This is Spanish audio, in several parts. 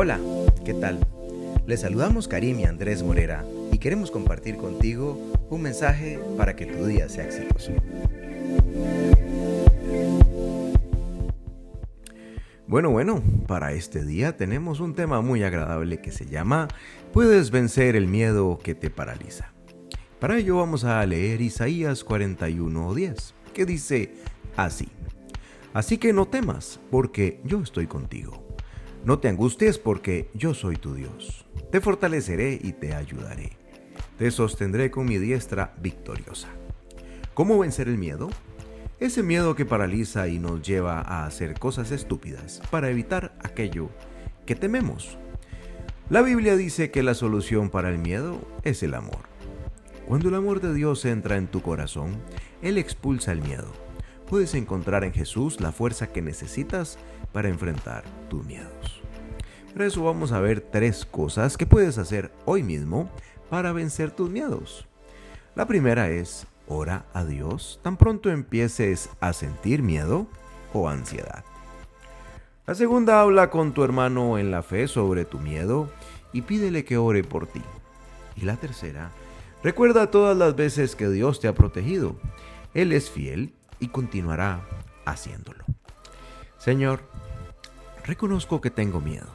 Hola, ¿qué tal? Les saludamos Karim y Andrés Morera y queremos compartir contigo un mensaje para que tu día sea exitoso. Bueno, bueno, para este día tenemos un tema muy agradable que se llama Puedes vencer el miedo que te paraliza. Para ello vamos a leer Isaías 41:10, que dice así. Así que no temas, porque yo estoy contigo. No te angusties porque yo soy tu Dios. Te fortaleceré y te ayudaré. Te sostendré con mi diestra victoriosa. ¿Cómo vencer el miedo? Ese miedo que paraliza y nos lleva a hacer cosas estúpidas para evitar aquello que tememos. La Biblia dice que la solución para el miedo es el amor. Cuando el amor de Dios entra en tu corazón, Él expulsa el miedo. Puedes encontrar en Jesús la fuerza que necesitas para enfrentar tus miedos. Por eso vamos a ver tres cosas que puedes hacer hoy mismo para vencer tus miedos. La primera es, ora a Dios tan pronto empieces a sentir miedo o ansiedad. La segunda, habla con tu hermano en la fe sobre tu miedo y pídele que ore por ti. Y la tercera, recuerda todas las veces que Dios te ha protegido. Él es fiel y continuará haciéndolo. Señor, reconozco que tengo miedo,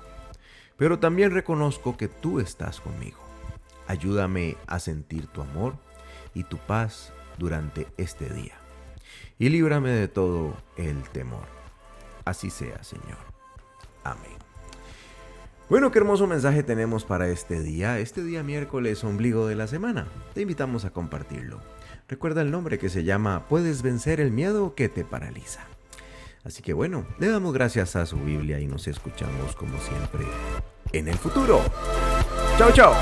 pero también reconozco que tú estás conmigo. Ayúdame a sentir tu amor y tu paz durante este día. Y líbrame de todo el temor. Así sea, Señor. Amén. Bueno, qué hermoso mensaje tenemos para este día, este día miércoles, ombligo de la semana. Te invitamos a compartirlo. Recuerda el nombre que se llama Puedes vencer el miedo que te paraliza. Así que bueno, le damos gracias a su Biblia y nos escuchamos como siempre en el futuro. Chao, chao.